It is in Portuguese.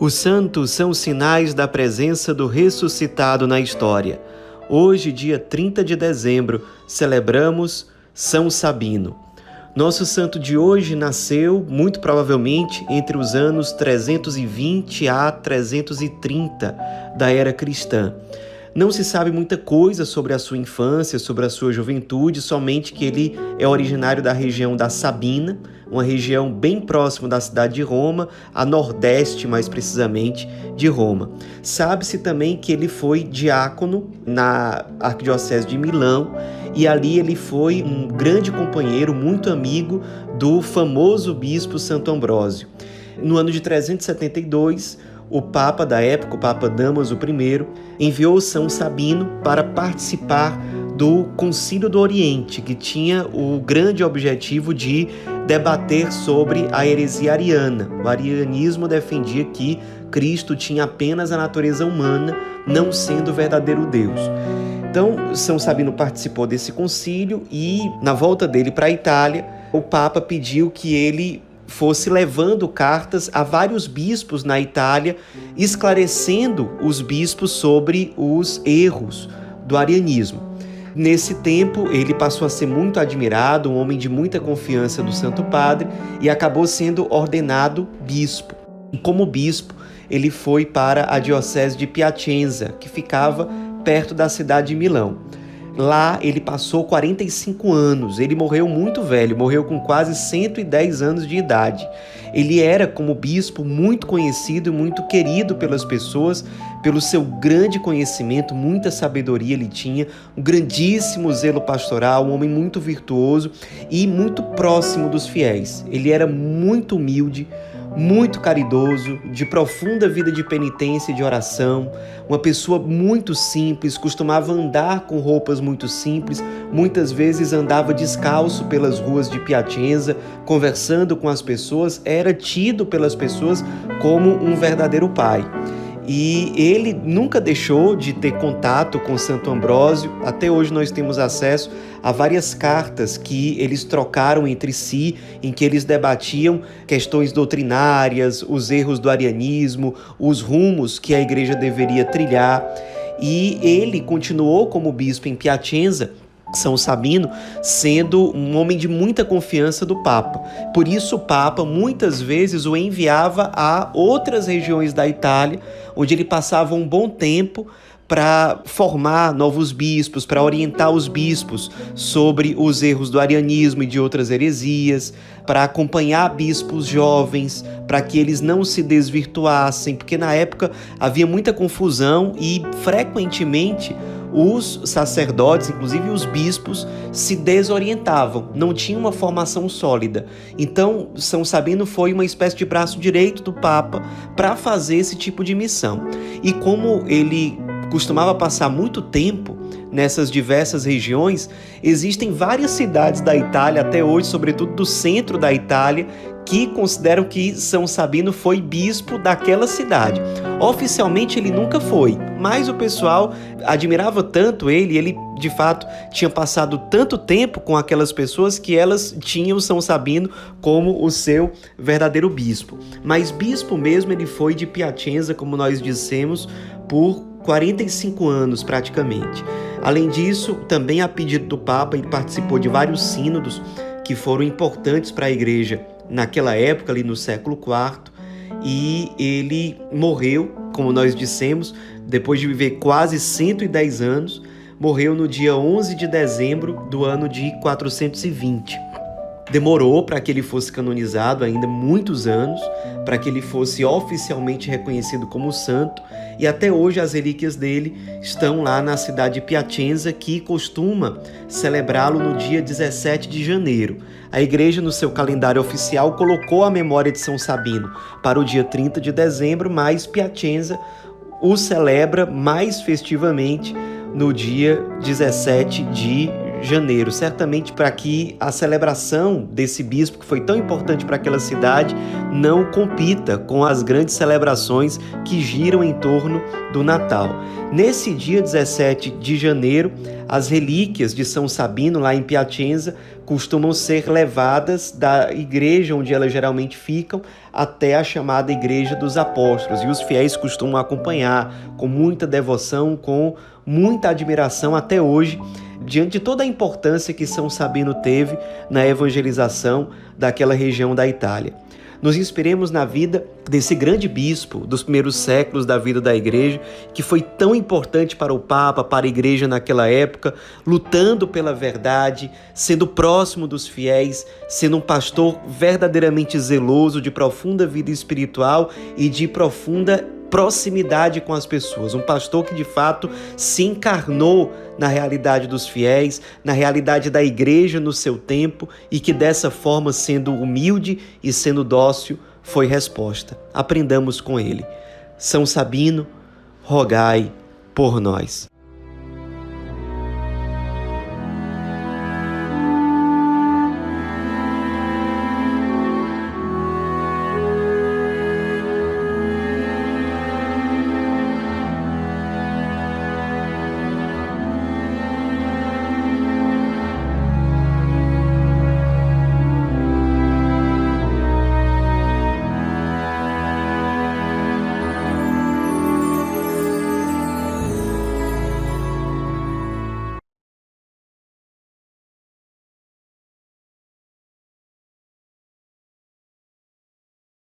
Os santos são sinais da presença do ressuscitado na história. Hoje, dia 30 de dezembro, celebramos São Sabino. Nosso santo de hoje nasceu, muito provavelmente, entre os anos 320 a 330 da era cristã. Não se sabe muita coisa sobre a sua infância, sobre a sua juventude, somente que ele é originário da região da Sabina, uma região bem próxima da cidade de Roma, a nordeste mais precisamente de Roma. Sabe-se também que ele foi diácono na Arquidiocese de Milão e ali ele foi um grande companheiro, muito amigo do famoso bispo Santo Ambrósio. No ano de 372, o Papa da época, o Papa Damaso I, enviou São Sabino para participar do Concílio do Oriente, que tinha o grande objetivo de debater sobre a heresia ariana. O arianismo defendia que Cristo tinha apenas a natureza humana, não sendo o verdadeiro Deus. Então, São Sabino participou desse concílio e, na volta dele para a Itália, o Papa pediu que ele fosse levando cartas a vários bispos na Itália, esclarecendo os bispos sobre os erros do arianismo. Nesse tempo, ele passou a ser muito admirado, um homem de muita confiança do Santo Padre, e acabou sendo ordenado bispo. Como bispo, ele foi para a diocese de Piacenza, que ficava perto da cidade de Milão. Lá ele passou 45 anos. Ele morreu muito velho, morreu com quase 110 anos de idade. Ele era, como bispo, muito conhecido e muito querido pelas pessoas, pelo seu grande conhecimento, muita sabedoria ele tinha, um grandíssimo zelo pastoral, um homem muito virtuoso e muito próximo dos fiéis. Ele era muito humilde, muito caridoso, de profunda vida de penitência e de oração, uma pessoa muito simples, costumava andar com roupas muito simples, muitas vezes andava descalço pelas ruas de Piacenza, conversando com as pessoas, era tido pelas pessoas como um verdadeiro pai. E ele nunca deixou de ter contato com Santo Ambrósio. Até hoje nós temos acesso a várias cartas que eles trocaram entre si, em que eles debatiam questões doutrinárias, os erros do arianismo, os rumos que a igreja deveria trilhar. E ele continuou como bispo em Piacenza são Sabino, sendo um homem de muita confiança do Papa. Por isso, o Papa muitas vezes o enviava a outras regiões da Itália, onde ele passava um bom tempo para formar novos bispos, para orientar os bispos sobre os erros do arianismo e de outras heresias, para acompanhar bispos jovens, para que eles não se desvirtuassem, porque na época havia muita confusão e frequentemente os sacerdotes, inclusive os bispos, se desorientavam, não tinham uma formação sólida. Então, São Sabino foi uma espécie de braço direito do Papa para fazer esse tipo de missão. E como ele costumava passar muito tempo nessas diversas regiões, existem várias cidades da Itália até hoje, sobretudo do centro da Itália, que consideram que São Sabino foi bispo daquela cidade. Oficialmente ele nunca foi, mas o pessoal admirava tanto ele, ele de fato tinha passado tanto tempo com aquelas pessoas que elas tinham São Sabino como o seu verdadeiro bispo. Mas bispo mesmo ele foi de Piacenza, como nós dissemos, por 45 anos praticamente. Além disso, também a pedido do Papa, ele participou de vários sínodos que foram importantes para a igreja naquela época, ali no século IV, e ele morreu, como nós dissemos, depois de viver quase 110 anos, morreu no dia 11 de dezembro do ano de 420. Demorou para que ele fosse canonizado ainda muitos anos, para que ele fosse oficialmente reconhecido como santo, e até hoje as relíquias dele estão lá na cidade de Piacenza, que costuma celebrá-lo no dia 17 de janeiro. A igreja, no seu calendário oficial, colocou a memória de São Sabino para o dia 30 de dezembro, mas Piacenza o celebra mais festivamente no dia 17 de janeiro, certamente para que a celebração desse bispo, que foi tão importante para aquela cidade, não compita com as grandes celebrações que giram em torno do Natal. Nesse dia 17 de janeiro, as relíquias de São Sabino, lá em Piacenza, costumam ser levadas da igreja onde elas geralmente ficam até a chamada Igreja dos Apóstolos. E os fiéis costumam acompanhar com muita devoção, com muita admiração até hoje, diante de toda a importância que São Sabino teve na evangelização daquela região da Itália. Nos inspiremos na vida desse grande bispo dos primeiros séculos da vida da igreja, que foi tão importante para o Papa, para a igreja naquela época, lutando pela verdade, sendo próximo dos fiéis, sendo um pastor verdadeiramente zeloso, de profunda vida espiritual e de profunda proximidade com as pessoas, um pastor que de fato se encarnou na realidade dos fiéis, na realidade da igreja no seu tempo e que dessa forma, sendo humilde e sendo dócil, foi resposta. Aprendamos com ele. São Sabino, rogai por nós.